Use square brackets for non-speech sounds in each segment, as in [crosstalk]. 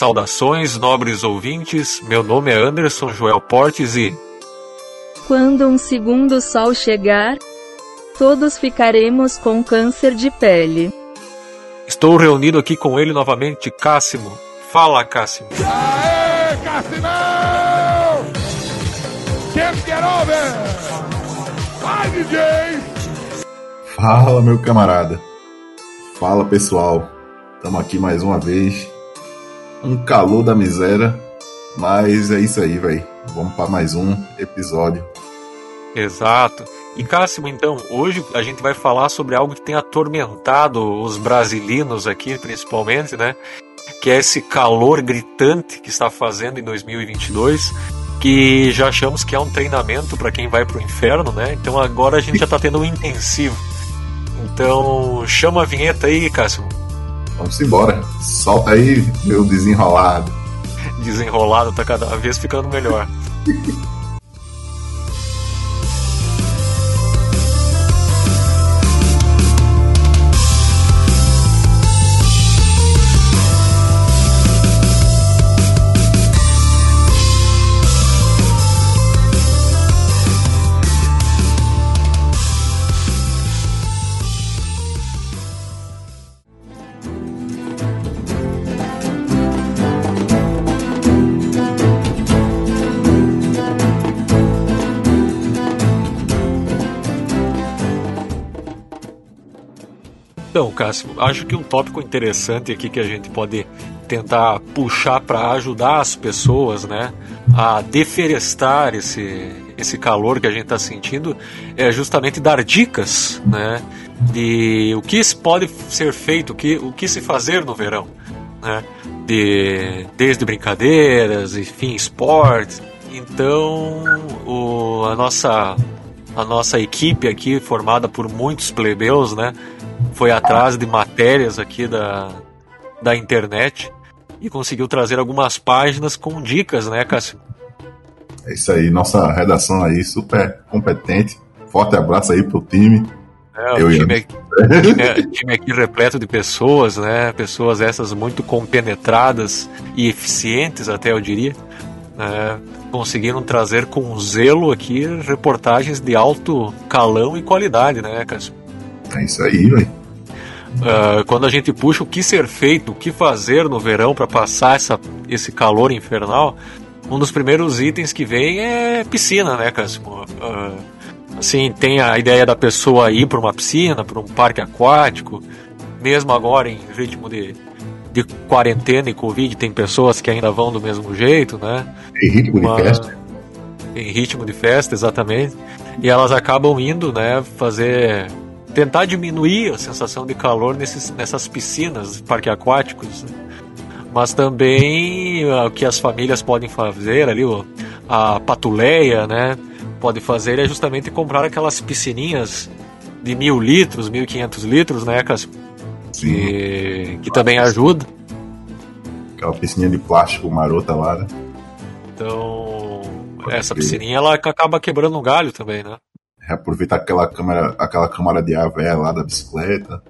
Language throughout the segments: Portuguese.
Saudações, nobres ouvintes. Meu nome é Anderson Joel Portes e. Quando um segundo sol chegar, todos ficaremos com câncer de pele. Estou reunido aqui com ele novamente, Cássimo. Fala, Cássimo. Aê, Cassimão! Can't get over! Vai, DJ! Fala, meu camarada. Fala, pessoal. Estamos aqui mais uma vez. Um calor da miséria, mas é isso aí, velho. Vamos para mais um episódio. Exato. E Cássimo, então, hoje a gente vai falar sobre algo que tem atormentado os brasileiros aqui, principalmente, né? Que é esse calor gritante que está fazendo em 2022, que já achamos que é um treinamento para quem vai para o inferno, né? Então agora a gente já está tendo um intensivo. Então, chama a vinheta aí, Cássimo. Vamos embora. Solta aí, meu desenrolado. Desenrolado tá cada vez ficando melhor. [laughs] Cássio, acho que um tópico interessante aqui que a gente pode tentar puxar para ajudar as pessoas, né, a deflorestar esse esse calor que a gente está sentindo é justamente dar dicas, né, de o que pode ser feito, o que o que se fazer no verão, né, de desde brincadeiras, enfim, esportes. Então, o, a nossa a nossa equipe aqui formada por muitos plebeus, né, foi atrás de matérias aqui da, da internet e conseguiu trazer algumas páginas com dicas, né, Cássio? É isso aí, nossa redação aí super competente. Forte abraço aí pro time. É, o time, aqui, time, time, aqui repleto de pessoas, né? Pessoas essas muito compenetradas e eficientes, até eu diria. Né? Conseguiram trazer com zelo aqui reportagens de alto calão e qualidade, né, Cássio? É isso aí, velho. Uh, quando a gente puxa o que ser feito, o que fazer no verão para passar essa, esse calor infernal, um dos primeiros itens que vem é piscina, né, Cássio? Uh, assim, tem a ideia da pessoa ir para uma piscina, para um parque aquático, mesmo agora em ritmo de, de quarentena e Covid, tem pessoas que ainda vão do mesmo jeito, né? Em ritmo Uma, de festa. Em ritmo de festa, exatamente. E elas acabam indo, né, fazer tentar diminuir a sensação de calor nesses, nessas piscinas, parques aquáticos. Né? Mas também ah, o que as famílias podem fazer ali, a patuleia, né? Pode fazer é justamente comprar aquelas piscininhas de mil litros, mil e quinhentos litros, né, Cássio? Que, que também ajuda. Aquela piscininha de plástico marota lá, né? Então, essa piscininha ela acaba quebrando um galho também, né? Reaproveitar aquela câmera, aquela câmara de ar velha lá da bicicleta.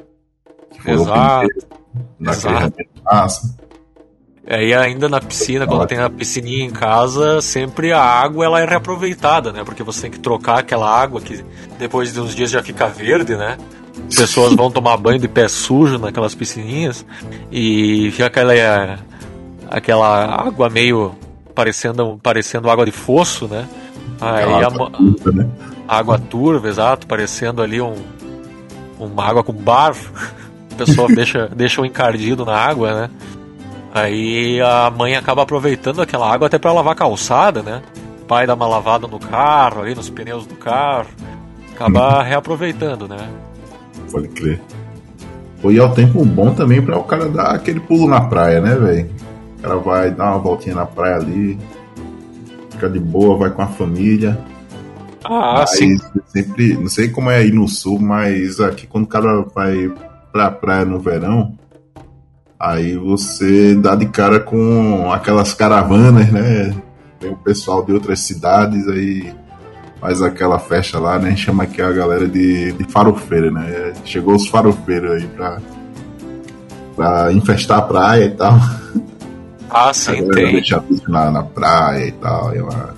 Que foi Exato. Exato. Massa. É, e ainda na piscina, quando tem a piscininha em casa, sempre a água ela é reaproveitada, né? Porque você tem que trocar aquela água que depois de uns dias já fica verde, né? As pessoas vão tomar banho de pé sujo naquelas piscininhas e fica aquela, aquela água meio parecendo, parecendo água de fosso, né? Aí a, né? água turva, exato, parecendo ali um, uma água com bar. A [laughs] pessoa [laughs] deixa, deixa um encardido na água, né? Aí a mãe acaba aproveitando aquela água até para lavar a calçada, né? O pai dá uma lavada no carro, ali nos pneus do carro. Acaba uhum. reaproveitando, né? Pode crer. Pô, e é o tempo bom também para o cara dar aquele pulo na praia, né, velho? O cara vai dar uma voltinha na praia ali, fica de boa, vai com a família. Ah, mas sim. Sempre, não sei como é aí no sul, mas aqui quando o cara vai pra praia no verão, aí você dá de cara com aquelas caravanas, né? Tem o pessoal de outras cidades aí faz aquela festa lá, né? Chama aqui a galera de, de farofeira, né? Chegou os farofeiros aí pra, pra infestar a praia e tal. [laughs] Ah, sim, tem. Deixa na, na praia e tal. E uma...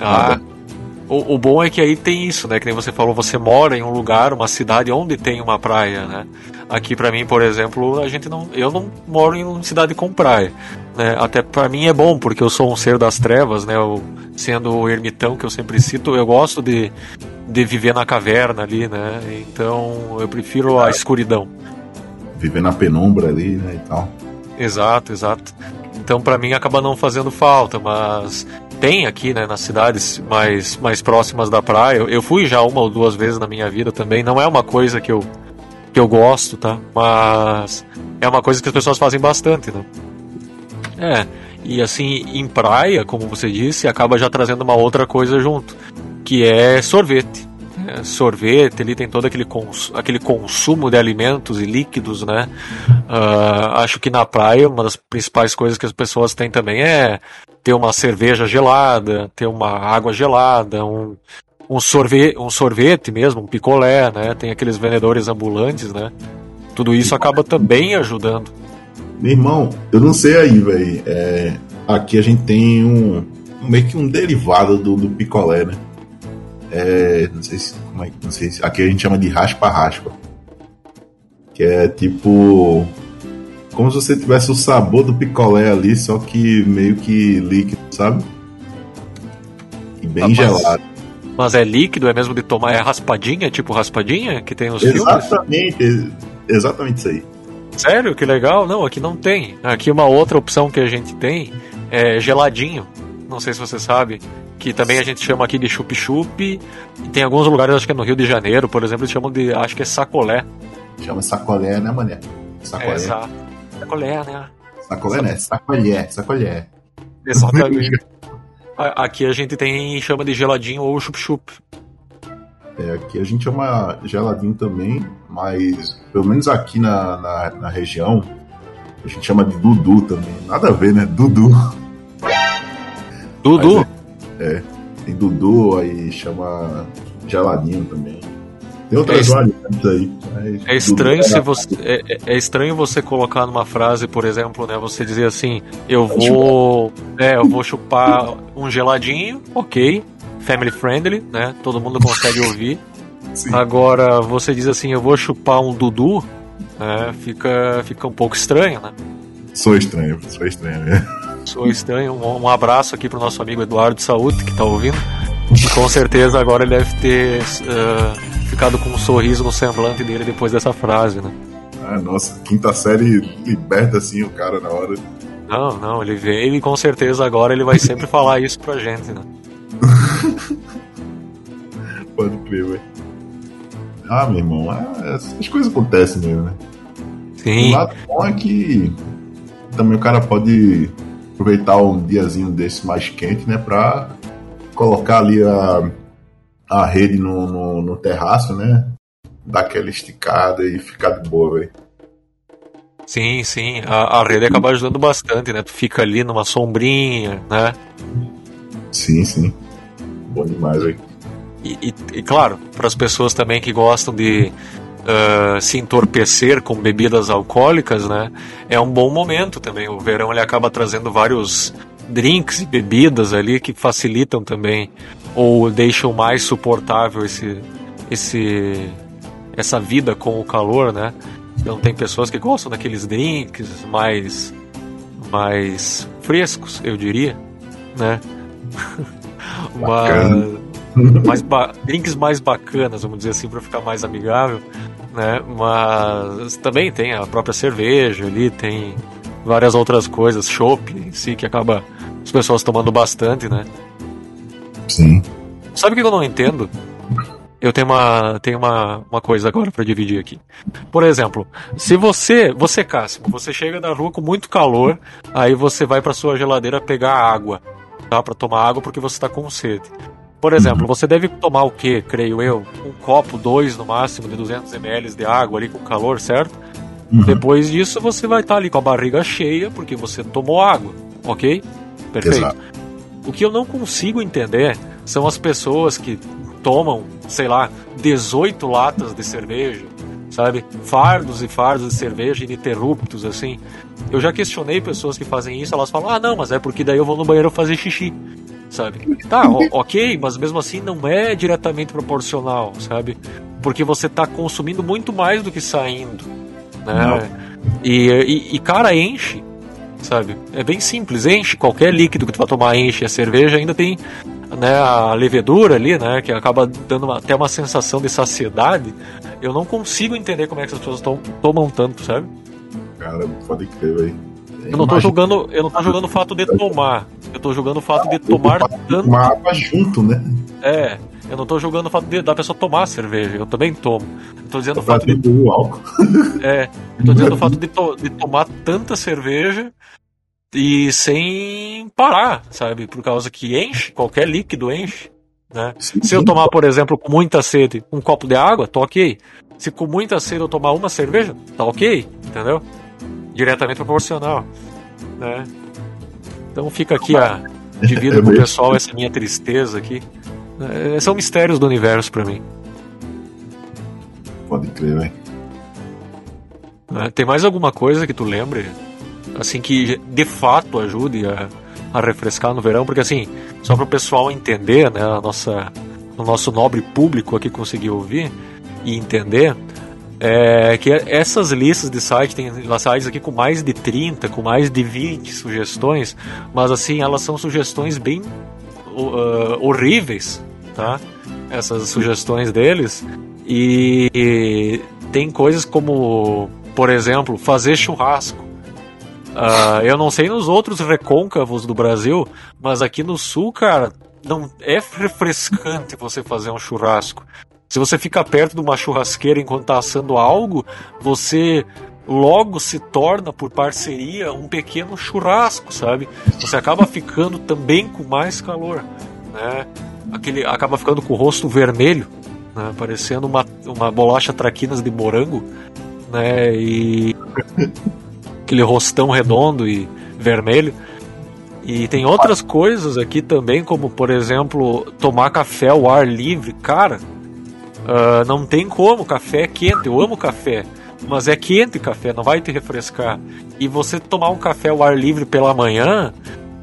Ah, o, o, bom é que aí tem isso, né? Que nem você falou, você mora em um lugar, uma cidade onde tem uma praia, né? Aqui para mim, por exemplo, a gente não, eu não moro em uma cidade com praia, né? Até para mim é bom porque eu sou um ser das trevas, né? Eu, sendo o ermitão que eu sempre cito, eu gosto de, de viver na caverna ali, né? Então eu prefiro a escuridão. Viver na penumbra ali, né? E tal. Exato, exato. Então para mim acaba não fazendo falta, mas tem aqui, né, nas cidades mais, mais próximas da praia. Eu fui já uma ou duas vezes na minha vida também. Não é uma coisa que eu, que eu gosto, tá? Mas é uma coisa que as pessoas fazem bastante, né? É, e assim, em praia, como você disse, acaba já trazendo uma outra coisa junto, que é sorvete. É, sorvete, ele tem todo aquele, cons aquele consumo de alimentos e líquidos, né? Uh, acho que na praia, uma das principais coisas que as pessoas têm também é ter uma cerveja gelada, ter uma água gelada, um, um, sorvete, um sorvete mesmo, um picolé, né? Tem aqueles vendedores ambulantes, né? Tudo isso acaba também ajudando. Meu irmão, eu não sei aí, velho. É, aqui a gente tem um meio que um derivado do, do picolé, né? É, não sei se, como é, não sei se aqui a gente chama de raspa-raspa, que é tipo como se você tivesse o sabor do picolé ali, só que meio que líquido, sabe? E bem ah, gelado. Mas é líquido, é mesmo de tomar, é raspadinha, tipo raspadinha que tem os Exatamente, filmes? exatamente isso aí. Sério? Que legal? Não, aqui não tem. Aqui uma outra opção que a gente tem é geladinho. Não sei se você sabe. Que também a gente chama aqui de chup-chup. E tem alguns lugares, acho que é no Rio de Janeiro, por exemplo, eles chamam de. Acho que é sacolé. Chama sacolé, né, mané? Sacolé. É. Sacolé, né? Sacolé, né? Sacolé, sacolé. Exatamente. [laughs] aqui a gente tem chama de geladinho ou chup-chup. É, aqui a gente chama geladinho também, mas pelo menos aqui na, na, na região a gente chama de Dudu também. Nada a ver, né? Dudu. Dudu? É, tem Dudu, aí chama geladinho também. Tem outras é variantes aí. É estranho se você é, é, é, estranho você colocar numa frase, por exemplo, né? Você dizer assim, eu vou, é, eu vou chupar um geladinho, ok, family friendly, né? Todo mundo consegue ouvir. Sim. Agora você diz assim, eu vou chupar um Dudu, né? Fica, fica um pouco estranho, né? Sou estranho, sou estranho. Né? Sou estranho. Um, um abraço aqui pro nosso amigo Eduardo de Saúde que tá ouvindo. E com certeza agora ele deve ter uh, ficado com um sorriso no semblante dele depois dessa frase, né? Ah, nossa, quinta série liberta assim o cara na hora. Não, não, ele veio e com certeza agora ele vai sempre [laughs] falar isso pra gente, né? [laughs] Pode crer, velho. Ah, meu irmão, é, as coisas acontecem mesmo, né? Sim. O lado bom é que também o cara pode aproveitar um diazinho desse mais quente, né? Pra colocar ali a, a rede no, no, no terraço, né? Dar aquela esticada e ficar de boa, velho. Sim, sim. A, a rede acaba ajudando bastante, né? Tu fica ali numa sombrinha, né? Sim, sim. Bom demais, velho. E, e, e, claro, para as pessoas também que gostam de uh, se entorpecer com bebidas alcoólicas, né? É um bom momento também. O verão ele acaba trazendo vários drinks e bebidas ali que facilitam também ou deixam mais suportável esse, esse, essa vida com o calor, né? Então tem pessoas que gostam daqueles drinks mais, mais frescos, eu diria, né? [laughs] Mas, mais ba drinks mais bacanas, vamos dizer assim, para ficar mais amigável, né? Mas também tem a própria cerveja ali, tem várias outras coisas, chopp em si, que acaba as pessoas tomando bastante, né? Sim. Sabe o que eu não entendo? Eu tenho uma, tenho uma, uma coisa agora para dividir aqui. Por exemplo, se você, você Cássio, você chega na rua com muito calor, aí você vai para sua geladeira pegar água, tá? Para tomar água porque você está com sede. Por exemplo, você deve tomar o que, creio eu, um copo, dois no máximo de 200 ml de água ali com calor, certo? Uhum. Depois disso, você vai estar tá ali com a barriga cheia porque você tomou água, ok? Perfeito. Exato. O que eu não consigo entender são as pessoas que tomam, sei lá, 18 latas de cerveja, sabe? Fardos e fardos de cerveja ininterruptos, assim. Eu já questionei pessoas que fazem isso, elas falam, ah, não, mas é porque daí eu vou no banheiro fazer xixi, sabe? Tá, ok, mas mesmo assim não é diretamente proporcional, sabe? Porque você tá consumindo muito mais do que saindo, né? E, e, e, cara, enche, sabe? É bem simples, enche. Qualquer líquido que tu vai tomar enche. A cerveja ainda tem né, a levedura ali, né, que acaba dando uma, até uma sensação de saciedade. Eu não consigo entender como é que as pessoas tom, tomam tanto, sabe? Cara, pode crer, velho. Eu não tô julgando, eu não tô julgando o fato de tomar. Eu tô julgando o fato de tomar tanto. Tomar água junto, né? É. Eu não tô julgando o fato de, da pessoa tomar cerveja. Eu também tomo. Eu tô dizendo o fato de. álcool. [laughs] É. Eu tô dizendo o fato de, to, de tomar tanta cerveja e sem parar, sabe? Por causa que enche, qualquer líquido enche. Né? Sim, Se eu tomar, por exemplo, com muita sede, um copo de água, tá ok. Se com muita sede eu tomar uma cerveja, tá ok, entendeu? Diretamente proporcional. Né? Então fica aqui a. Divido com o pessoal essa minha tristeza aqui. É, são mistérios do universo para mim. Pode crer, velho. É, tem mais alguma coisa que tu lembre? assim que de fato ajude a, a refrescar no verão, porque assim, só para o pessoal entender, né, a nossa, o nosso nobre público aqui conseguir ouvir e entender, é que essas listas de site, tem sites aqui com mais de 30, com mais de 20 sugestões, mas assim, elas são sugestões bem uh, horríveis, tá? Essas sugestões deles. E, e tem coisas como, por exemplo, fazer churrasco. Uh, eu não sei nos outros recôncavos do Brasil, mas aqui no sul, cara, não é refrescante você fazer um churrasco. Se você fica perto de uma churrasqueira enquanto está assando algo, você logo se torna, por parceria, um pequeno churrasco, sabe? Você acaba ficando também com mais calor, né? Aquele acaba ficando com o rosto vermelho, né? parecendo uma, uma bolacha traquinas de morango, né? E [laughs] aquele rostão redondo e vermelho. E tem outras coisas aqui também, como por exemplo, tomar café ao ar livre. Cara, uh, não tem como, café é quente, eu amo café. Mas é quente café, não vai te refrescar. E você tomar um café ao ar livre pela manhã,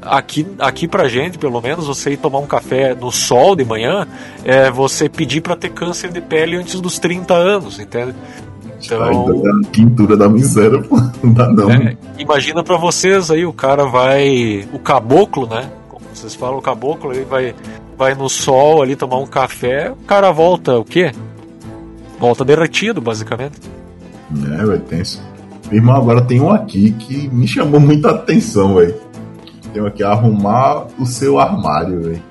aqui, aqui pra gente, pelo menos, você ir tomar um café no sol de manhã, é você pedir para ter câncer de pele antes dos 30 anos, entende? Então, pintura da miséria, pô. Não dá não. É, imagina para vocês aí, o cara vai. O caboclo, né? Como vocês falam, o caboclo, ele vai, vai no sol ali tomar um café, o cara volta o quê? Volta derretido, basicamente. É, velho, tenso. Irmão, agora tem um aqui que me chamou muita atenção, velho. Tem um aqui, arrumar o seu armário, velho.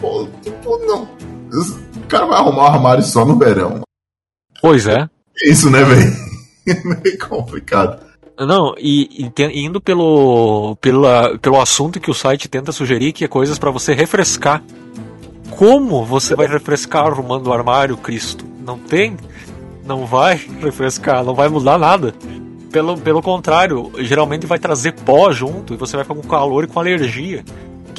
Pô, tipo, não. O cara vai arrumar o armário só no verão. Pois é isso, né, velho? [laughs] É meio complicado. Não, e, e, te, indo pelo, pela, pelo assunto que o site tenta sugerir, que é coisas para você refrescar. Como você vai refrescar arrumando o armário, Cristo? Não tem? Não vai [laughs] refrescar, não vai mudar nada. Pelo, pelo contrário, geralmente vai trazer pó junto e você vai ficar com calor e com alergia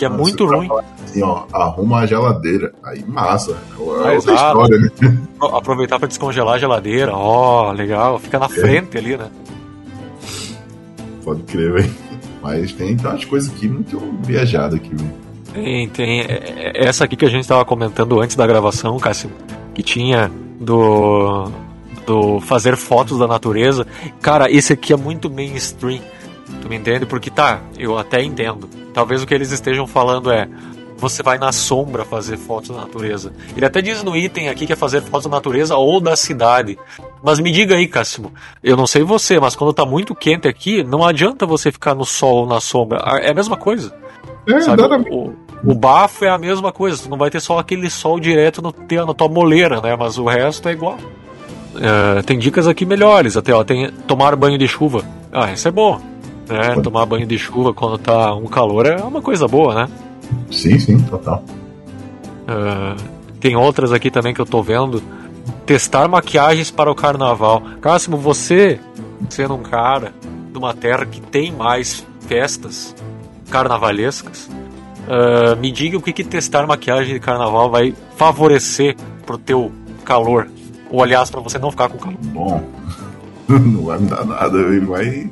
que é Nossa, muito ruim. Assim, ó, arruma a geladeira. Aí massa. É outra história, né? Aproveitar para descongelar a geladeira. Ó, oh, legal. Fica na é. frente ali, né? Pode crer, velho. Mas tem umas coisas aqui muito viajadas aqui, velho. Tem, tem. É, é, essa aqui que a gente estava comentando antes da gravação, Cássio, que tinha do. do fazer fotos da natureza. Cara, esse aqui é muito mainstream. Tu me entende? Porque tá, eu até entendo Talvez o que eles estejam falando é você vai na sombra fazer fotos da natureza. Ele até diz no item aqui que é fazer fotos da natureza ou da cidade. Mas me diga aí, Cássimo, eu não sei você, mas quando tá muito quente aqui, não adianta você ficar no sol ou na sombra. É a mesma coisa. É, sabe? O, o, bafo é a mesma coisa. Tu não vai ter só aquele sol direto no, na tua moleira, né? Mas o resto é igual. É, tem dicas aqui melhores até, ó. Tem tomar banho de chuva. Ah, isso é bom né? Tomar banho de chuva quando tá um calor é uma coisa boa, né? Sim, sim, total. Uh, tem outras aqui também que eu tô vendo. Testar maquiagens para o carnaval. Cássimo, você, sendo um cara de uma terra que tem mais festas carnavalescas, uh, me diga o que, que testar maquiagem de carnaval vai favorecer pro teu calor. Ou aliás, para você não ficar com calor. Bom, [laughs] não vai me dar nada, ele vai.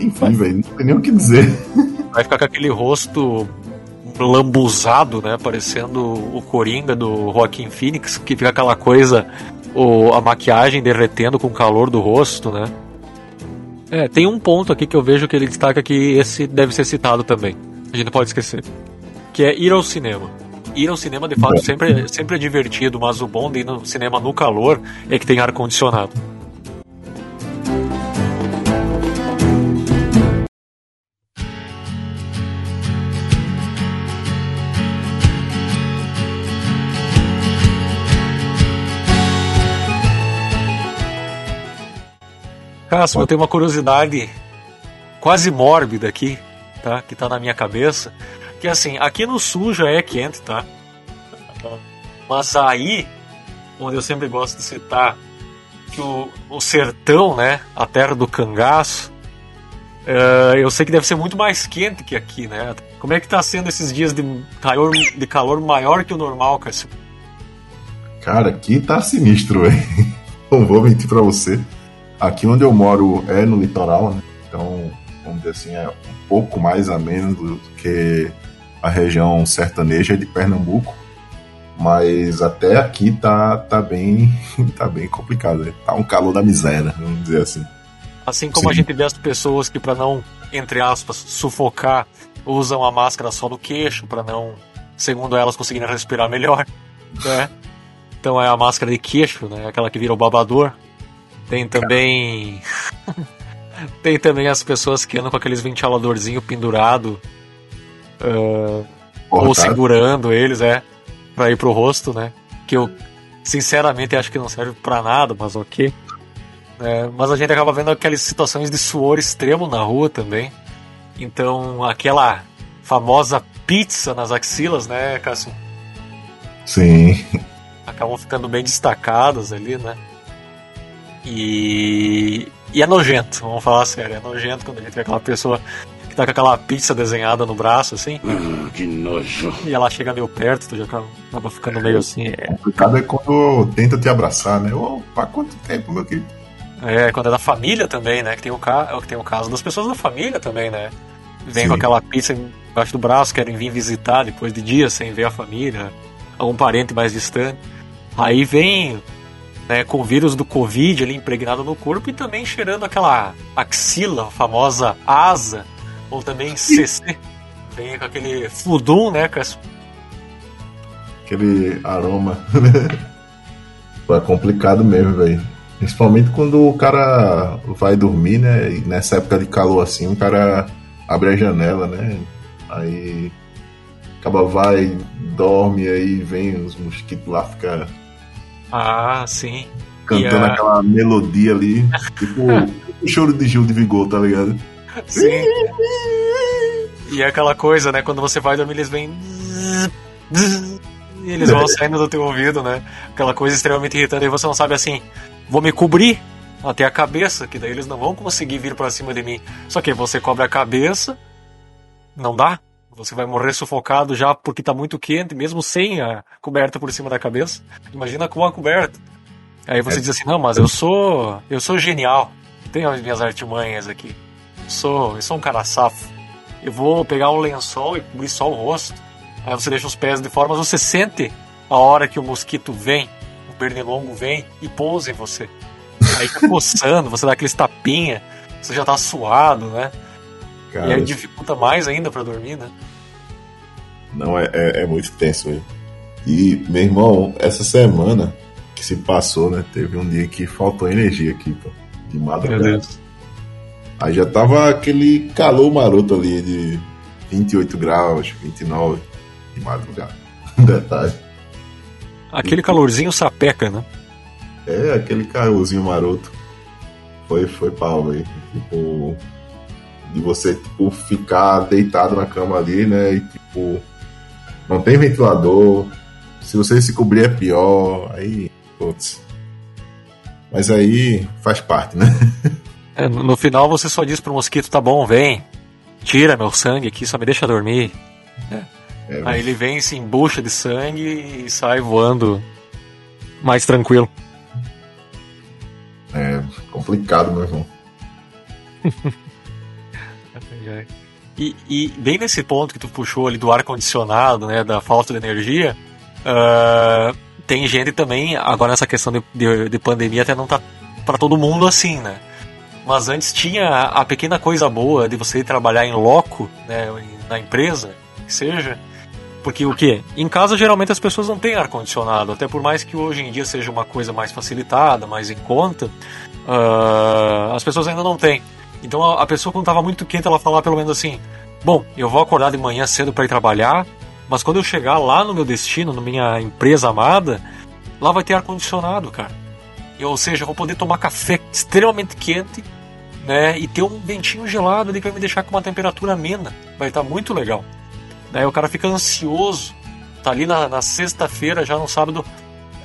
Enfim, velho, não tem nem o que dizer. Vai ficar com aquele rosto lambuzado, né? Parecendo o Coringa do Joaquim Phoenix, que fica aquela coisa, o, a maquiagem derretendo com o calor do rosto, né? É, tem um ponto aqui que eu vejo que ele destaca que esse deve ser citado também. A gente não pode esquecer. Que é ir ao cinema. Ir ao cinema, de fato, sempre, sempre é divertido, mas o bom de ir no cinema no calor é que tem ar-condicionado. Cássio, eu tenho uma curiosidade quase mórbida aqui, tá? Que tá na minha cabeça. Que assim, aqui no sul já é quente, tá? Mas aí, onde eu sempre gosto de citar que o, o sertão, né? A terra do cangaço, uh, eu sei que deve ser muito mais quente que aqui, né? Como é que tá sendo esses dias de calor, de calor maior que o normal, Cássio? Cara, aqui tá sinistro, velho. [laughs] Não vou mentir pra você. Aqui onde eu moro é no litoral, né? Então, vamos dizer assim, é um pouco mais ameno do que a região sertaneja de Pernambuco. Mas até aqui tá, tá bem [laughs] tá bem complicado. Né? Tá um calor da miséria, vamos dizer assim. Assim como Sim. a gente vê as pessoas que para não, entre aspas, sufocar, usam a máscara só no queixo para não, segundo elas, conseguirem respirar melhor, [laughs] né? Então é a máscara de queixo, né? Aquela que vira o babador. Tem também. [laughs] Tem também as pessoas que andam com aqueles ventiladorzinho pendurado. Uh, ou segurando eles, é. Pra ir pro rosto, né? Que eu, sinceramente, acho que não serve pra nada, mas ok. É, mas a gente acaba vendo aquelas situações de suor extremo na rua também. Então, aquela famosa pizza nas axilas, né, Cássio? Sim. Acabam ficando bem destacadas ali, né? E, e é nojento, vamos falar sério, é nojento quando a gente vê aquela pessoa que tá com aquela pizza desenhada no braço, assim. Hum, que nojo. E ela chega meio perto, tu já acaba ficando meio assim. É... O complicado é quando tenta te abraçar, né? Opa, quanto tempo, meu querido? É, quando é da família também, né? Que tem o, ca... que tem o caso das pessoas da família também, né? Vem Sim. com aquela pizza embaixo do braço, querem vir visitar depois de dias sem ver a família, algum parente mais distante. Aí vem né, com o vírus do Covid ali impregnado no corpo e também cheirando aquela axila, a famosa asa, ou também CC. Vem com aquele fudum, né, com Aquele aroma. [laughs] é complicado mesmo, velho. Principalmente quando o cara vai dormir, né? E nessa época de calor assim, o cara abre a janela, né? Aí acaba vai, dorme, aí vem os mosquitos lá, fica ah, sim. Cantando a... aquela melodia ali. [laughs] tipo o choro de Gil de Vigor, tá ligado? Sim. e é aquela coisa, né? Quando você vai dormir, eles vêm. E eles vão [laughs] saindo do teu ouvido, né? Aquela coisa extremamente irritante. E você não sabe assim, vou me cobrir até a cabeça, que daí eles não vão conseguir vir para cima de mim. Só que você cobre a cabeça, não dá. Você vai morrer sufocado já porque está muito quente, mesmo sem a coberta por cima da cabeça. Imagina com a coberta. Aí você é. diz assim: "Não, mas eu sou, eu sou genial. Tenho as minhas artimanhas aqui. Eu sou, eu sou um cara safo. Eu vou pegar um lençol e cobrir só o rosto. Aí você deixa os pés de fora, mas você sente a hora que o mosquito vem, o pernilongo vem e pousa em você. Aí fica [laughs] coçando, você dá aqueles tapinha, você já tá suado, né? Cara, e aí dificulta mais ainda para dormir, né? Não, é, é, é muito tenso, velho. E, meu irmão, essa semana que se passou, né? Teve um dia que faltou energia aqui, pô. De madrugada. Aí já tava aquele calor maroto ali de 28 graus, 29 de madrugada. [laughs] Detalhe. Aquele calorzinho sapeca, né? É, aquele calorzinho maroto. Foi, foi pau, velho. Tipo, de você, tipo, ficar deitado na cama ali, né? E, tipo, não tem ventilador. Se você se cobrir é pior. Aí, putz. Mas aí faz parte, né? É, no final você só diz pro mosquito, tá bom, vem. Tira meu sangue aqui, só me deixa dormir. É. É, aí ele vem, se embucha de sangue e sai voando mais tranquilo. É complicado, meu irmão. [laughs] e, e, bem nesse ponto que tu puxou ali do ar-condicionado, né, da falta de energia, uh, tem gente também, agora nessa questão de, de, de pandemia até não tá para todo mundo assim, né? Mas antes tinha a pequena coisa boa de você trabalhar em loco, né, na empresa, que seja, porque o que? Em casa geralmente as pessoas não têm ar-condicionado, até por mais que hoje em dia seja uma coisa mais facilitada, mais em conta, uh, as pessoas ainda não têm. Então a, pessoa quando estava muito quente, ela falava pelo menos assim: Bom, eu vou acordar de manhã cedo para ir trabalhar, mas quando eu chegar lá no meu destino, na minha empresa amada, lá vai ter ar-condicionado, cara. ou seja, eu vou poder tomar café extremamente quente né, e ter um ventinho gelado ali que vai me deixar com uma temperatura amena. Vai estar tá muito legal. Daí o cara fica ansioso, tá ali na, na sexta-feira, já no sábado,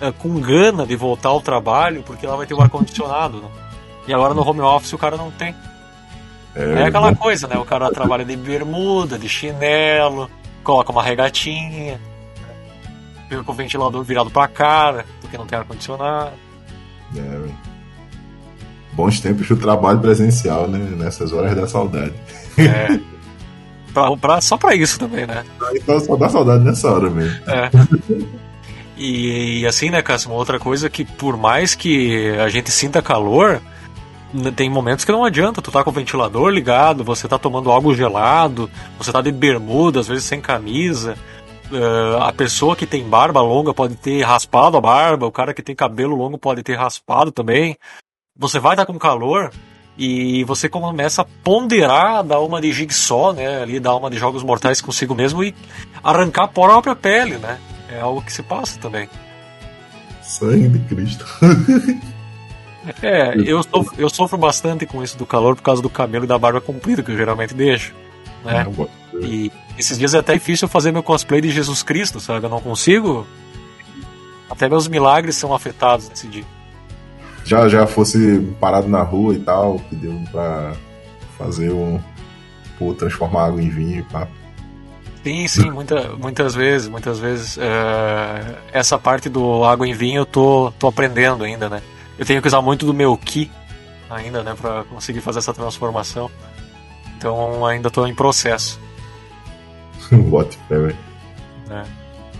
é, com gana de voltar ao trabalho, porque lá vai ter o ar-condicionado. Né? E agora no home office o cara não tem. É, é aquela coisa, né? O cara trabalha de bermuda, de chinelo, coloca uma regatinha, fica com o ventilador virado pra cara, porque não tem ar-condicionado. É, bons tempos do trabalho presencial, né? Nessas horas da saudade. É. [laughs] Pra, pra, só pra isso também, né? Então só dá saudade nessa hora mesmo. É. E, e assim, né, Cássio, uma outra coisa que por mais que a gente sinta calor, tem momentos que não adianta, tu tá com o ventilador ligado, você tá tomando algo gelado, você tá de bermuda, às vezes sem camisa. Uh, a pessoa que tem barba longa pode ter raspado a barba, o cara que tem cabelo longo pode ter raspado também. Você vai estar tá com calor e você começa a ponderar, dar uma de jigsaw, né, ali dar uma de jogos mortais consigo mesmo e arrancar a própria pele, né? É algo que se passa também. Sangue de Cristo. [laughs] É, eu sofro, eu sofro bastante com isso do calor por causa do cabelo e da barba comprida, que eu geralmente deixo. Né? E esses dias é até difícil fazer meu cosplay de Jesus Cristo, sabe? Eu não consigo. Até meus milagres são afetados nesse dia. Já, já fosse parado na rua e tal, que deu pra fazer um. Pô, transformar água em vinho e pá. Sim, sim, muita, muitas vezes, muitas vezes. Uh, essa parte do água em vinho eu tô, tô aprendendo ainda, né? Eu tenho que usar muito do meu Ki ainda, né, para conseguir fazer essa transformação. Então ainda estou em processo. [laughs] Fé, velho. É.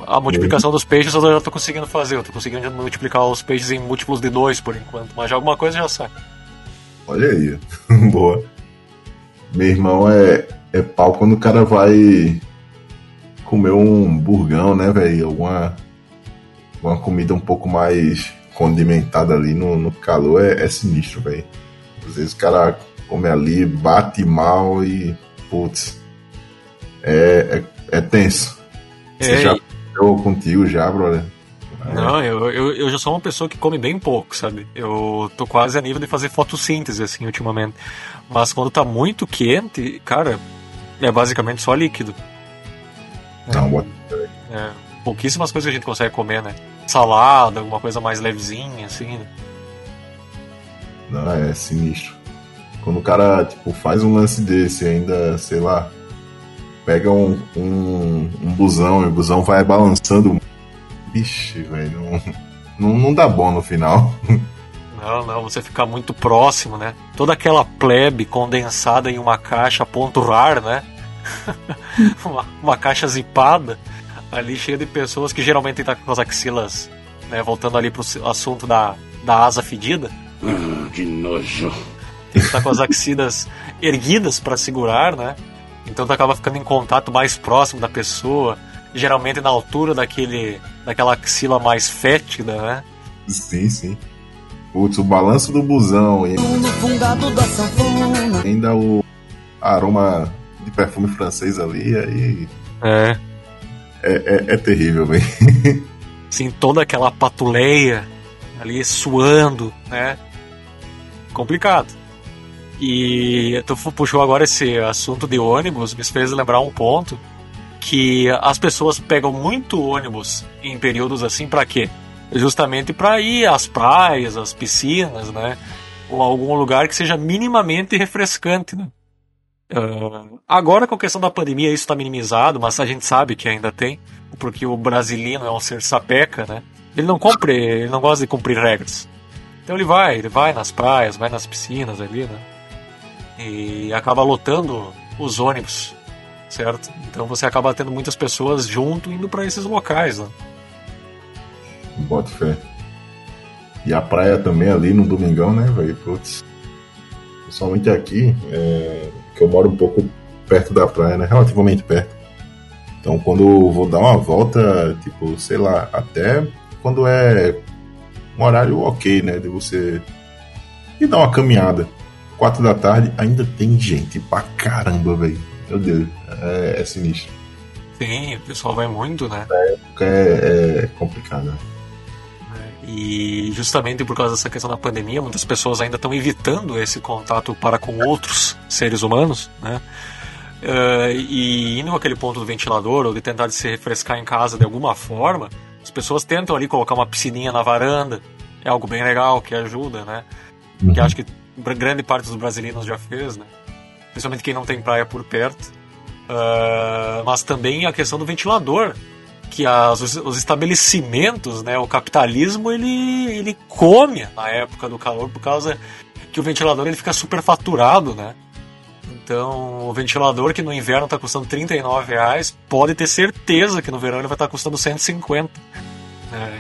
A multiplicação dos peixes eu já estou conseguindo fazer. Eu estou conseguindo multiplicar os peixes em múltiplos de dois por enquanto, mas já alguma coisa já sai. Olha aí, [laughs] boa. Meu irmão é, é pau quando o cara vai comer um burgão, né, velho? Alguma uma comida um pouco mais condimentada ali no, no calor é, é sinistro, velho. Às vezes o cara come ali, bate mal e. Putz. É, é, é tenso. Você já eu contigo já, brother? Não, eu, eu, eu já sou uma pessoa que come bem pouco, sabe? Eu tô quase a nível de fazer fotossíntese, assim, ultimamente. Mas quando tá muito quente, cara, é basicamente só líquido. Não, é, é, pouquíssimas coisas a gente consegue comer, né? Salada, alguma coisa mais levezinha, assim. Né? Não, é sinistro. Quando o cara, tipo, faz um lance desse ainda, sei lá, pega um, um, um busão e o busão vai balançando. Vixe, velho, não, não, não dá bom no final. Não, não, você fica muito próximo, né? Toda aquela plebe condensada em uma caixa ponto rar, né? [laughs] uma, uma caixa zipada ali cheia de pessoas que geralmente tá com as axilas, né, voltando ali pro assunto da, da asa fedida. Ah, que nojo. Tá com as axilas [laughs] erguidas para segurar, né? Então tu acaba ficando em contato mais próximo da pessoa, geralmente na altura daquele daquela axila mais fétida, né? Sim, sim. Putz, o balanço do busão e ainda o aroma de perfume francês ali, aí. É é, é, é terrível, velho. [laughs] Sim, toda aquela patuleia ali suando, né? Complicado. E tu puxou agora esse assunto de ônibus, me fez lembrar um ponto que as pessoas pegam muito ônibus em períodos assim para quê? Justamente para ir às praias, às piscinas, né? Ou algum lugar que seja minimamente refrescante, né? Uh, agora, com a questão da pandemia, isso está minimizado, mas a gente sabe que ainda tem, porque o brasileiro é um ser sapeca, né? Ele não cumpre, ele não gosta de cumprir regras. Então ele vai, ele vai nas praias, vai nas piscinas ali, né? E acaba lotando os ônibus, certo? Então você acaba tendo muitas pessoas junto indo para esses locais, né? Bota fé. E a praia também ali no domingão, né, velho? Putz. Principalmente aqui, é, que eu moro um pouco perto da praia, né? Relativamente perto. Então quando vou dar uma volta, tipo, sei lá, até quando é um horário ok, né? De você ir dar uma caminhada. Quatro da tarde ainda tem gente pra caramba, velho. Meu Deus, é, é, sinistro. Sim, o pessoal vai muito, né? É, é, é complicado. Né? E justamente por causa dessa questão da pandemia, muitas pessoas ainda estão evitando esse contato para com outros seres humanos, né? Uh, e indo aquele ponto do ventilador ou de tentar se refrescar em casa de alguma forma, as pessoas tentam ali colocar uma piscininha na varanda, é algo bem legal que ajuda, né? Uhum. Que acho que grande parte dos brasileiros já fez, né? Principalmente quem não tem praia por perto. Uh, mas também a questão do ventilador, que as, os estabelecimentos, né, o capitalismo, ele, ele come na época do calor por causa que o ventilador ele fica superfaturado, né? Então, o ventilador que no inverno está custando 39 reais, pode ter certeza que no verão ele vai estar tá custando 150. É,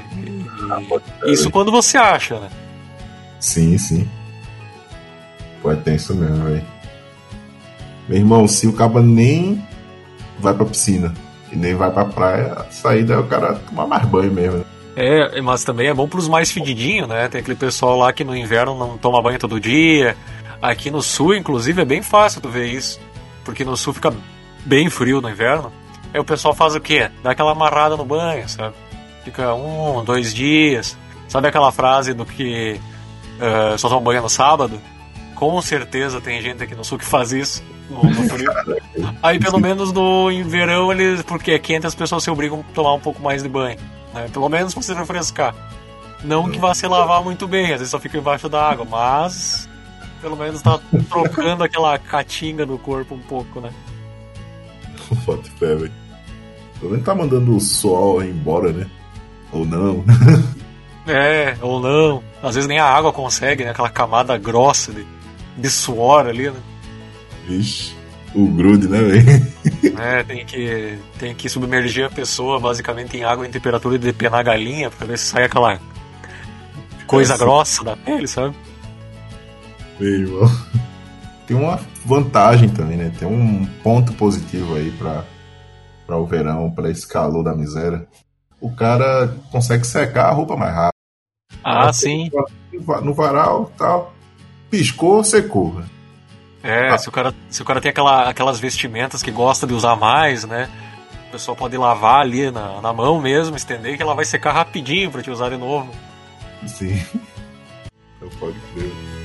e, isso quando você acha, né? Sim, sim. Pode ter isso mesmo, velho. Meu irmão, se o cabo nem vai pra piscina e nem vai pra praia, a saída é o cara tomar mais banho mesmo. É, mas também é bom pros mais fedidinhos, né? Tem aquele pessoal lá que no inverno não toma banho todo dia. Aqui no sul, inclusive, é bem fácil tu ver isso. Porque no sul fica bem frio no inverno. Aí o pessoal faz o quê? Dá aquela amarrada no banho, sabe? Fica um, dois dias. Sabe aquela frase do que uh, só toma banho no sábado? Com certeza tem gente aqui no sul que faz isso. Aí pelo menos no verão, eles, porque é quente, as pessoas se obrigam a tomar um pouco mais de banho. Né? Pelo menos pra se refrescar. Não que vá se lavar muito bem, às vezes só fica embaixo da água, mas pelo menos tá trocando aquela catinga no corpo um pouco, né? Foto fé, velho. Pelo menos tá mandando o sol embora, né? Ou não. [laughs] é, ou não. Às vezes nem a água consegue, né? Aquela camada grossa de, de suor ali, né? Vixe, o grude, né, velho? É, tem que, tem que submergir a pessoa basicamente em água em temperatura de depenar a galinha pra ver se sai aquela coisa é, grossa da pele, sabe? Meu irmão. Tem uma vantagem também, né? Tem um ponto positivo aí pra, pra o verão, pra esse calor da miséria. O cara consegue secar a roupa mais rápido. Ah, sim. No varal tal. Piscou, secou. É, ah. se, o cara, se o cara tem aquela, aquelas vestimentas que gosta de usar mais, né? O pessoal pode lavar ali na, na mão mesmo, estender, que ela vai secar rapidinho pra te usar de novo. Sim. [laughs] Eu pode crer.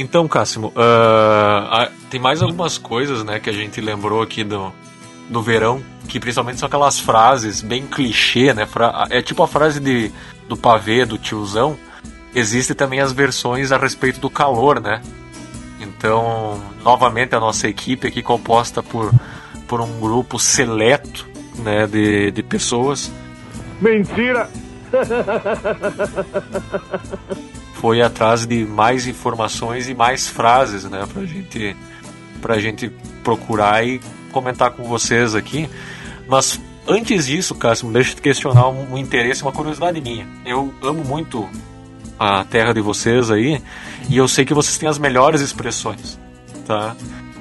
Então, Cássimo, uh, tem mais algumas coisas né, que a gente lembrou aqui do, do verão, que principalmente são aquelas frases bem clichê, né? É tipo a frase de, do pavê, do tiozão. Existem também as versões a respeito do calor, né? Então, novamente, a nossa equipe aqui composta por, por um grupo seleto né, de, de pessoas. Mentira! [laughs] foi atrás de mais informações e mais frases, né, pra gente, pra gente procurar e comentar com vocês aqui. Mas antes disso, Cássio, deixa eu te questionar um, um interesse, uma curiosidade minha. Eu amo muito a terra de vocês aí e eu sei que vocês têm as melhores expressões, tá?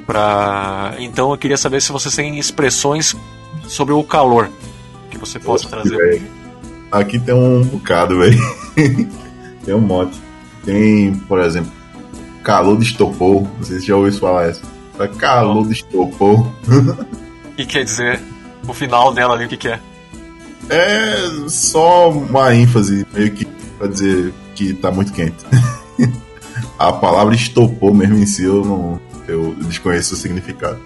Pra... Então eu queria saber se vocês têm expressões sobre o calor que você possa trazer. Aqui tem um bocado, velho. [laughs] tem um monte. Tem, por exemplo, calor de estopor. Não sei se já ouviu falar essa. Calor de estopor. O [laughs] que quer dizer? O final dela ali, o que, que é? É só uma ênfase, meio que pra dizer que tá muito quente. [laughs] a palavra estopou mesmo em si, eu não. Eu desconheço o significado.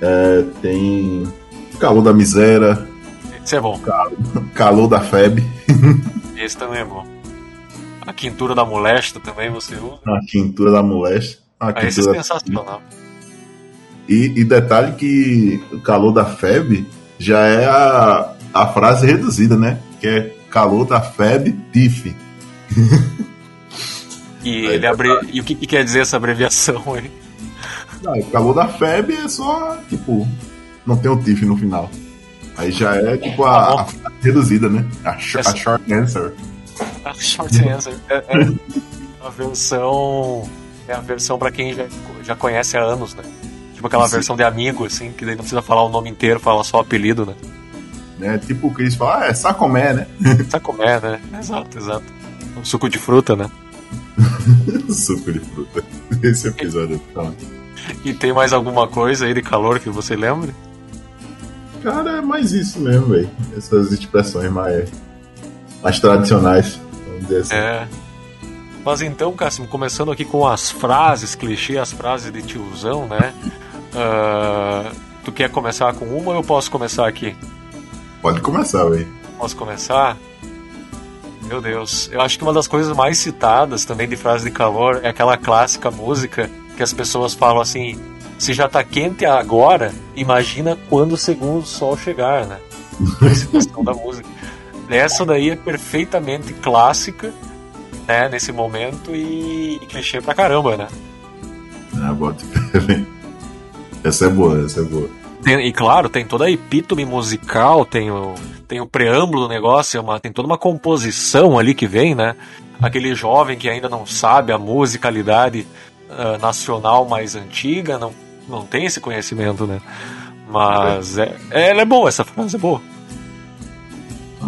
É, tem calor da miséria. Isso é bom. Calor, calor da febre. [laughs] Esse também é bom. A quintura da molesta também você usa. A quintura da molesta. A ah, esse é sensacional. E, e, detalhe que o calor da febre já é a, a frase reduzida, né? Que é calor da febre TIF. [laughs] E, ele abre... e o que, que, quer dizer essa abreviação aí? Não, o calor da febre é só, tipo, não tem o TIF no final. Aí já é tipo a, tá a, a reduzida, né? A, sh essa... a, short answer. A short answer. É, é a versão. É a versão pra quem já, já conhece há anos, né? Tipo aquela Sim. versão de amigo, assim, que daí não precisa falar o nome inteiro, fala só o apelido, né? É, tipo o Chris fala, ah, é sacomé, né? [laughs] Sacomé, né? Exato, exato. Um suco de fruta, né? [laughs] suco de fruta. [laughs] Esse episódio é. E tem mais alguma coisa aí de calor que você lembre? Cara, é mais isso mesmo, velho. Essas expressões mais, mais tradicionais, vamos dizer assim. É. Mas então, Cássio, começando aqui com as frases, clichê, as frases de tiozão, né? Uh, tu quer começar com uma ou eu posso começar aqui? Pode começar, velho. Posso começar? Meu Deus, eu acho que uma das coisas mais citadas também de frase de calor é aquela clássica música que as pessoas falam assim: se já tá quente agora, imagina quando o segundo sol chegar, né? [laughs] Essa questão da música. Essa daí é perfeitamente clássica, né, nesse momento e, e clichê pra caramba, né? Ah, bota. essa é boa, essa é boa. Tem, e claro, tem toda a epítome musical, tem o, tem o preâmbulo do negócio, é uma, tem toda uma composição ali que vem, né? Aquele jovem que ainda não sabe a musicalidade uh, nacional mais antiga, não, não tem esse conhecimento, né? Mas é, é, ela é boa, essa frase é boa.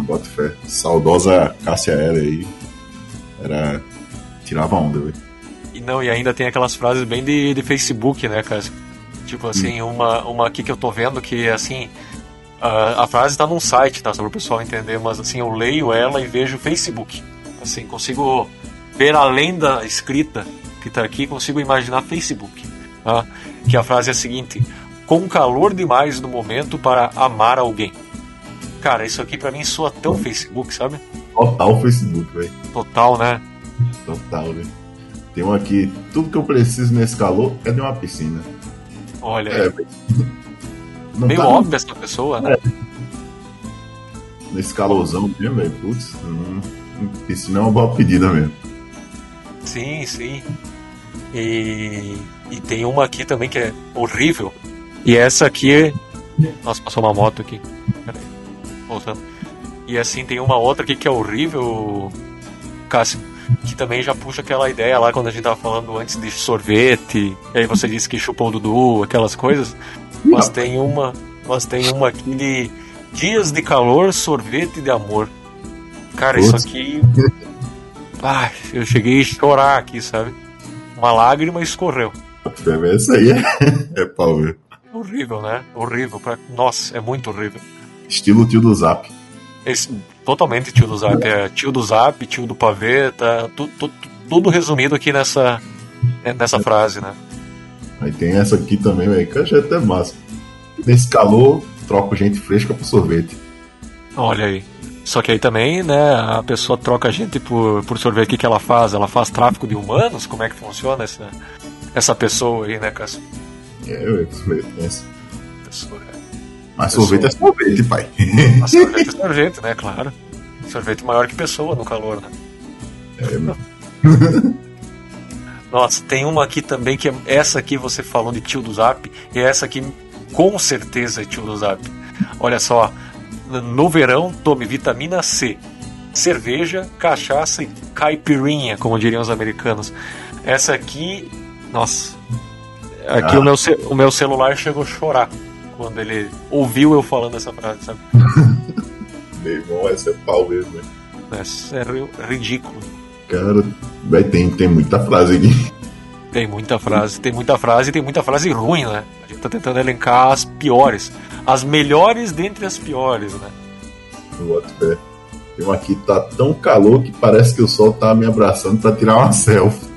Bota fé. Saudosa Cássia Era aí. Era. Tirava onda, velho. E não, e ainda tem aquelas frases bem de, de Facebook, né, Cássia? Tipo assim, hum. uma, uma aqui que eu tô vendo que assim. a frase tá num site, tá? Só para o pessoal entender, mas assim, eu leio ela e vejo Facebook. Assim, consigo ver além da escrita que tá aqui, consigo imaginar Facebook. Tá? Que a frase é a seguinte: com calor demais no momento para amar alguém. Cara, isso aqui para mim soa tão Facebook, sabe? Total Facebook, velho. Total, né? Total, velho. Tem um aqui, tudo que eu preciso nesse calor é de uma piscina. Olha é, Não Meio tá óbvio essa pessoa, né? É. Nesse calorzão mesmo, velho. Putz, piscina é uma boa pedida mesmo. Sim, sim. E, e tem uma aqui também que é horrível. E essa aqui. Nossa, passou uma moto aqui. Voltando. E assim tem uma outra aqui que é horrível, Cássio. Que também já puxa aquela ideia lá quando a gente tava falando antes de sorvete. E aí você disse que chupou o Dudu, aquelas coisas. Mas tem uma. Mas tem uma aqui de dias de calor, sorvete de amor. Cara, isso aqui. Ai, eu cheguei a chorar aqui, sabe? Uma lágrima escorreu. Essa aí é, [laughs] é pau? Horrível, né? Horrível. Pra... Nossa, é muito horrível. Estilo tio do Zap. Esse, totalmente tio do Zap. É tio do Zap, tio do pavê, tá tu, tu, tudo resumido aqui nessa, nessa frase, né? Aí tem essa aqui também, velho, que eu achei até massa. Nesse calor, troco gente fresca pro sorvete. Olha aí. Só que aí também, né, a pessoa troca a gente por, por sorvete. O que, que ela faz? Ela faz tráfico de humanos? Como é que funciona essa, essa pessoa aí, né, Cássio? É, eu conheço. Pessoa, é. Mas sorvete é sorvete, [laughs] pai. Mas sorvete é sorvete, né, claro. Sorvete maior que pessoa no calor, né? É. [laughs] Nossa, tem uma aqui também que é essa aqui você falou de tio do Zap, e essa aqui com certeza é tio do Zap. Olha só, no verão, tome vitamina C, cerveja, cachaça e caipirinha, como diriam os americanos. Essa aqui, nossa, aqui ah. o, meu, o meu celular chegou a chorar quando ele ouviu eu falando essa frase, sabe? [laughs] meu irmão, essa é pau mesmo, Essa é ridículo. Cara, vai, tem, tem muita frase aqui. Tem muita frase, tem muita frase e tem muita frase ruim, né? A gente tá tentando elencar as piores. As melhores dentre as piores, né? Tem uma aqui tá tão calor que parece que o sol tá me abraçando para tirar uma selfie.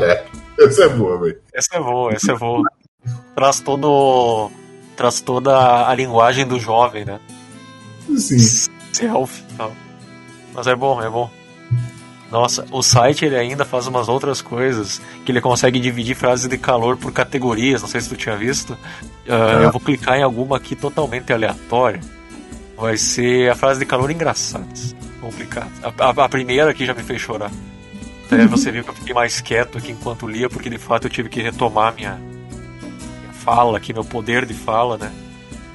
Caraca, essa é boa, velho. Essa é boa, essa é boa. Traz todo. Traz toda a linguagem do jovem, né? Sim. Self e tal. Mas é bom, é bom. Nossa, o site ele ainda faz umas outras coisas que ele consegue dividir frases de calor por categorias. Não sei se tu tinha visto. Uh, é. Eu vou clicar em alguma aqui totalmente aleatória. Vai ser a frase de calor engraçadas. Clicar. A, a, a primeira aqui já me fez chorar. Até você viu que eu fiquei mais quieto aqui enquanto lia, porque de fato eu tive que retomar minha, minha fala aqui, meu poder de fala, né?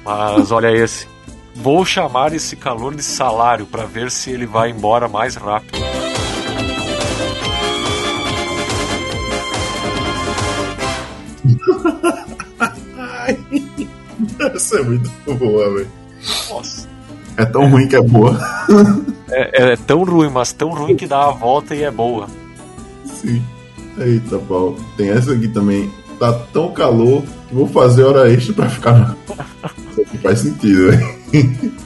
Mas [laughs] olha esse. Vou chamar esse calor de salário para ver se ele vai embora mais rápido. [laughs] Essa é muito boa, velho. Nossa. É tão ruim que é boa. É, é, tão ruim, mas tão ruim que dá a volta e é boa. Sim. Eita, pau. Tem essa aqui também. Tá tão calor que vou fazer hora extra pra ficar. Isso aqui faz sentido, velho.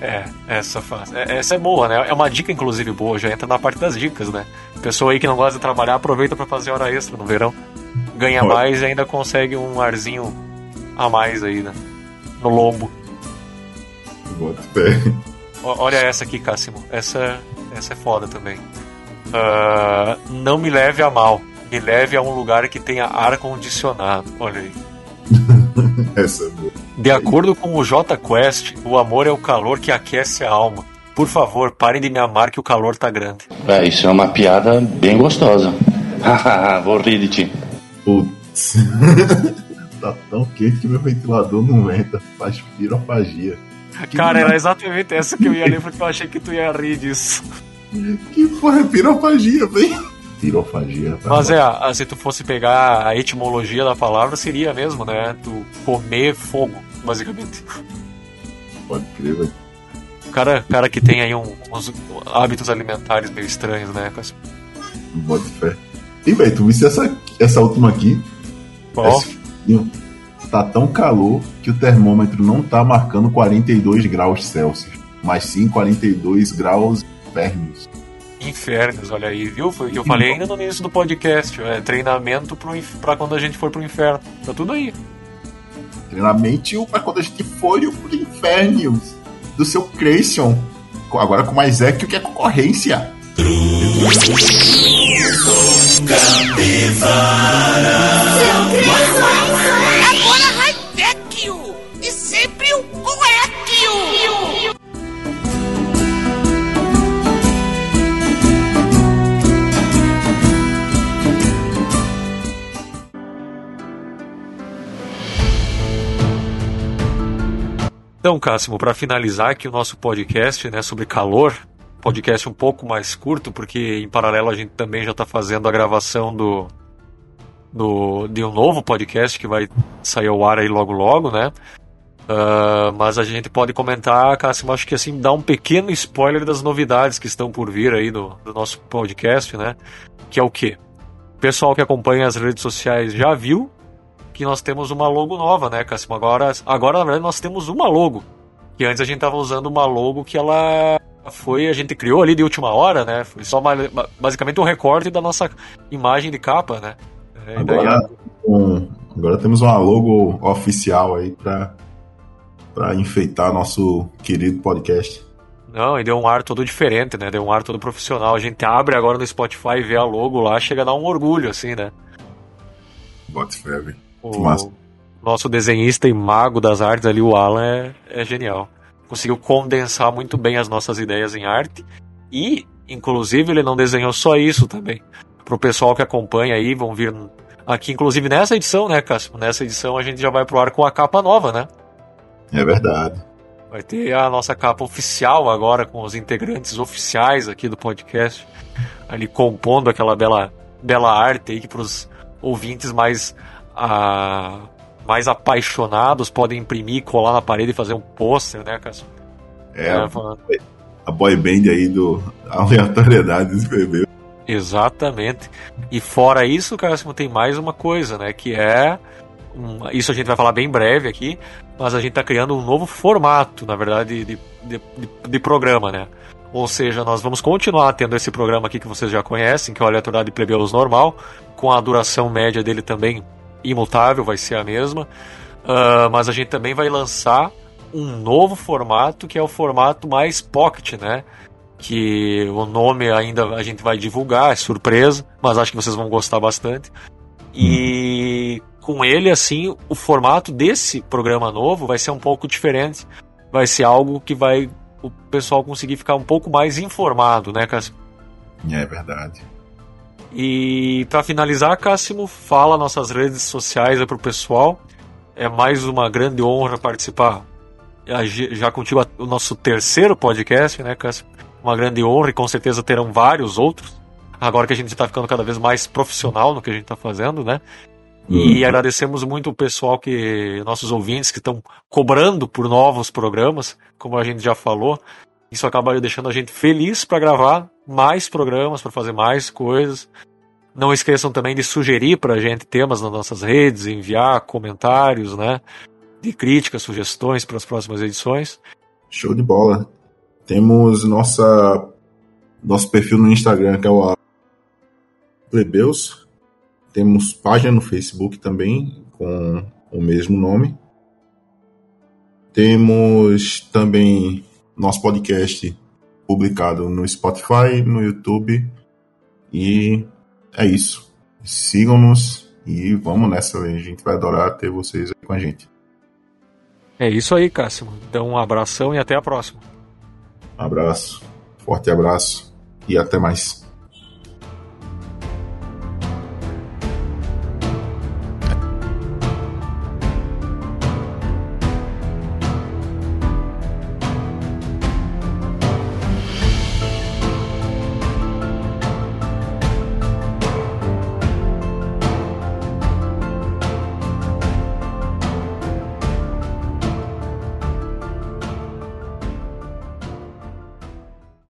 É, essa faz. É, essa é boa, né? É uma dica, inclusive, boa. Já entra na parte das dicas, né? Pessoa aí que não gosta de trabalhar, aproveita para fazer hora extra no verão. Ganha Olha. mais e ainda consegue um arzinho a mais aí, né? No lombo. Bota pé. Olha essa aqui, Cássimo. Essa, essa é foda também. Uh, não me leve a mal. Me leve a um lugar que tenha ar condicionado. Olha aí. [laughs] essa é boa. De acordo com o J Quest, o amor é o calor que aquece a alma. Por favor, parem de me amar que o calor tá grande. É, isso é uma piada bem gostosa. [laughs] Vou rir de ti. Putz. [laughs] tá tão quente que meu ventilador não entra. Faz pirofagia. Cara, era exatamente essa que eu ia ler porque eu achei que tu ia rir disso. Que porra é pirofagia, velho? Pirofagia. Tá Mas é, se tu fosse pegar a etimologia da palavra, seria mesmo, né? Tu comer fogo, basicamente. Pode crer, velho. Cara, cara que tem aí um, uns hábitos alimentares meio estranhos, né? Bota fé. E, velho, tu viste essa, essa última aqui? Qual? tá tão calor que o termômetro não tá marcando 42 graus Celsius, mas sim 42 graus térmicos. Infernos, olha aí, viu? Foi o que eu falei ainda no início do podcast. É treinamento para quando a gente for pro inferno. Tá tudo aí. Treinamento para quando a gente for pro inferno do seu Creation. Agora com mais é que o que é concorrência. Então, Cássimo, para finalizar aqui o nosso podcast né, sobre calor, podcast um pouco mais curto, porque em paralelo a gente também já está fazendo a gravação do, do, de um novo podcast que vai sair ao ar aí logo logo, né? Uh, mas a gente pode comentar, Cássimo, acho que assim, dar um pequeno spoiler das novidades que estão por vir aí do, do nosso podcast, né? Que é o quê? O pessoal que acompanha as redes sociais já viu que nós temos uma logo nova, né, Cássimo? Agora, agora, na verdade, nós temos uma logo. Que antes a gente tava usando uma logo que ela foi, a gente criou ali de última hora, né? Foi só uma, basicamente um recorte da nossa imagem de capa, né? É, agora, um, agora temos uma logo oficial aí para para enfeitar nosso querido podcast. Não, e deu um ar todo diferente, né? Deu um ar todo profissional. A gente abre agora no Spotify e vê a logo lá, chega a dar um orgulho, assim, né? Bote febre. O nosso desenhista e mago das artes ali, o Alan, é, é genial. Conseguiu condensar muito bem as nossas ideias em arte e, inclusive, ele não desenhou só isso também. Para o pessoal que acompanha aí, vão vir aqui, inclusive nessa edição, né, Cássio? Nessa edição a gente já vai pro ar com a capa nova, né? É verdade. Vai ter a nossa capa oficial agora, com os integrantes oficiais aqui do podcast, ali compondo aquela bela, bela arte aí que para os ouvintes mais a, mais apaixonados podem imprimir, colar na parede e fazer um pôster, né, Cássio? É, é falando... a boy band aí do aleatoriedade escreveu. Exatamente. E fora isso, Cássio, tem mais uma coisa, né, que é um, isso a gente vai falar bem breve aqui, mas a gente está criando um novo formato, na verdade, de, de, de, de, programa, né? Ou seja, nós vamos continuar tendo esse programa aqui que vocês já conhecem, que é o Aleatoriedade de Plebeus Normal, com a duração média dele também imutável, vai ser a mesma. Uh, mas a gente também vai lançar um novo formato, que é o formato mais pocket, né? Que o nome ainda a gente vai divulgar, é surpresa, mas acho que vocês vão gostar bastante. E com ele, assim, o formato desse programa novo vai ser um pouco diferente. Vai ser algo que vai o pessoal conseguir ficar um pouco mais informado, né, Cássio? É verdade. E para finalizar, Cássimo, fala nossas redes sociais para o pessoal. É mais uma grande honra participar já contigo o nosso terceiro podcast, né, Cássimo? Uma grande honra e com certeza terão vários outros. Agora que a gente está ficando cada vez mais profissional no que a gente está fazendo, né? E uhum. agradecemos muito o pessoal que, nossos ouvintes que estão cobrando por novos programas, como a gente já falou. Isso acaba deixando a gente feliz para gravar mais programas, para fazer mais coisas. Não esqueçam também de sugerir para a gente temas nas nossas redes, enviar comentários, né? De críticas, sugestões para as próximas edições. Show de bola. Temos nossa nosso perfil no Instagram, que é o Plebeus, temos página no Facebook também com o mesmo nome. Temos também nosso podcast publicado no Spotify, no YouTube. E é isso. Sigam-nos e vamos nessa. A gente vai adorar ter vocês aí com a gente. É isso aí, Cássio. Então, um abração e até a próxima. Um abraço. Forte abraço e até mais.